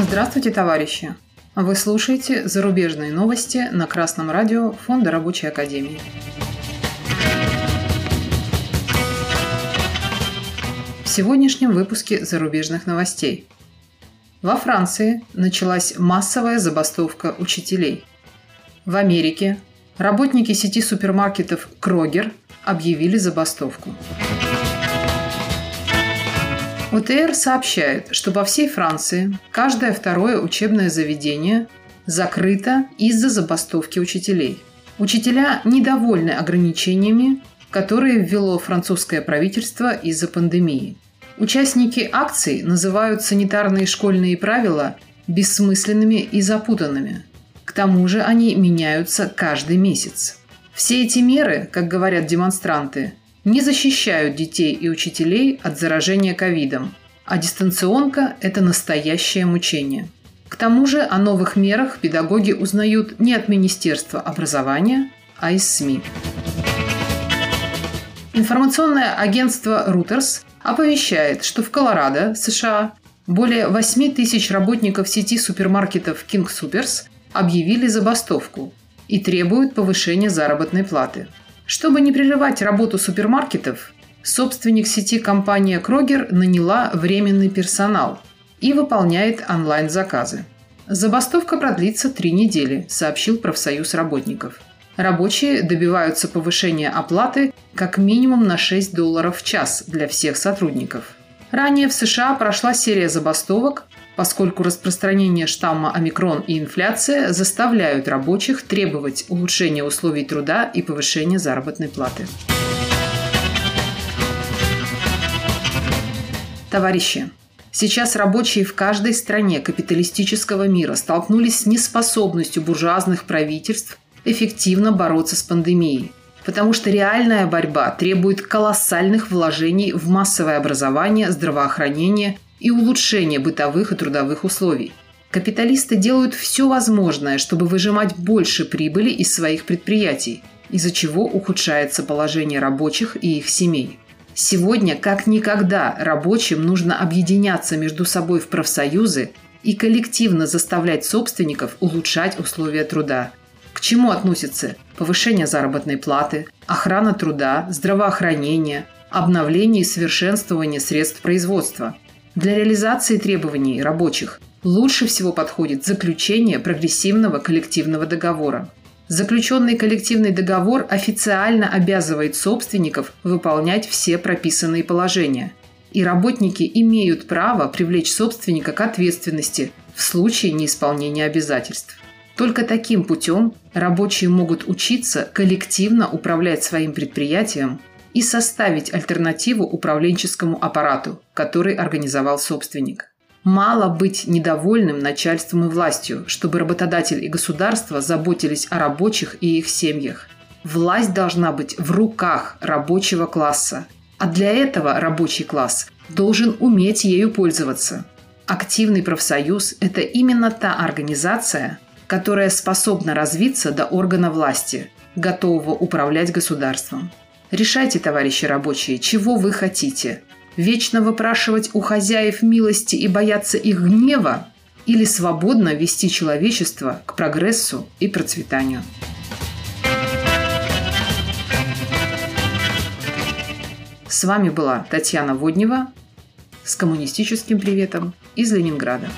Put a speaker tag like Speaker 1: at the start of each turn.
Speaker 1: Здравствуйте, товарищи! Вы слушаете зарубежные новости на Красном радио Фонда Рабочей Академии. В сегодняшнем выпуске зарубежных новостей. Во Франции началась массовая забастовка учителей. В Америке работники сети супермаркетов «Крогер» объявили забастовку. ОТР сообщает, что по всей Франции каждое второе учебное заведение закрыто из-за забастовки учителей. Учителя недовольны ограничениями, которые ввело французское правительство из-за пандемии. Участники акций называют санитарные школьные правила бессмысленными и запутанными. К тому же они меняются каждый месяц. Все эти меры, как говорят демонстранты, не защищают детей и учителей от заражения ковидом, а дистанционка – это настоящее мучение. К тому же о новых мерах педагоги узнают не от Министерства образования, а из СМИ. Информационное агентство Reuters оповещает, что в Колорадо, США, более 8 тысяч работников сети супермаркетов King Supers объявили забастовку и требуют повышения заработной платы – чтобы не прерывать работу супермаркетов, собственник сети компания Крогер наняла временный персонал и выполняет онлайн-заказы. Забастовка продлится три недели, сообщил профсоюз работников. Рабочие добиваются повышения оплаты как минимум на 6 долларов в час для всех сотрудников. Ранее в США прошла серия забастовок, поскольку распространение штамма омикрон и инфляция заставляют рабочих требовать улучшения условий труда и повышения заработной платы. Товарищи, сейчас рабочие в каждой стране капиталистического мира столкнулись с неспособностью буржуазных правительств эффективно бороться с пандемией, потому что реальная борьба требует колоссальных вложений в массовое образование, здравоохранение и улучшение бытовых и трудовых условий. Капиталисты делают все возможное, чтобы выжимать больше прибыли из своих предприятий, из-за чего ухудшается положение рабочих и их семей. Сегодня, как никогда, рабочим нужно объединяться между собой в профсоюзы и коллективно заставлять собственников улучшать условия труда. К чему относятся повышение заработной платы, охрана труда, здравоохранение, обновление и совершенствование средств производства – для реализации требований рабочих лучше всего подходит заключение прогрессивного коллективного договора. Заключенный коллективный договор официально обязывает собственников выполнять все прописанные положения. И работники имеют право привлечь собственника к ответственности в случае неисполнения обязательств. Только таким путем рабочие могут учиться коллективно управлять своим предприятием и составить альтернативу управленческому аппарату, который организовал собственник. Мало быть недовольным начальством и властью, чтобы работодатель и государство заботились о рабочих и их семьях. Власть должна быть в руках рабочего класса, а для этого рабочий класс должен уметь ею пользоваться. Активный профсоюз – это именно та организация, которая способна развиться до органа власти, готового управлять государством. Решайте, товарищи рабочие, чего вы хотите. Вечно выпрашивать у хозяев милости и бояться их гнева или свободно вести человечество к прогрессу и процветанию. С вами была Татьяна Воднева с коммунистическим приветом из Ленинграда.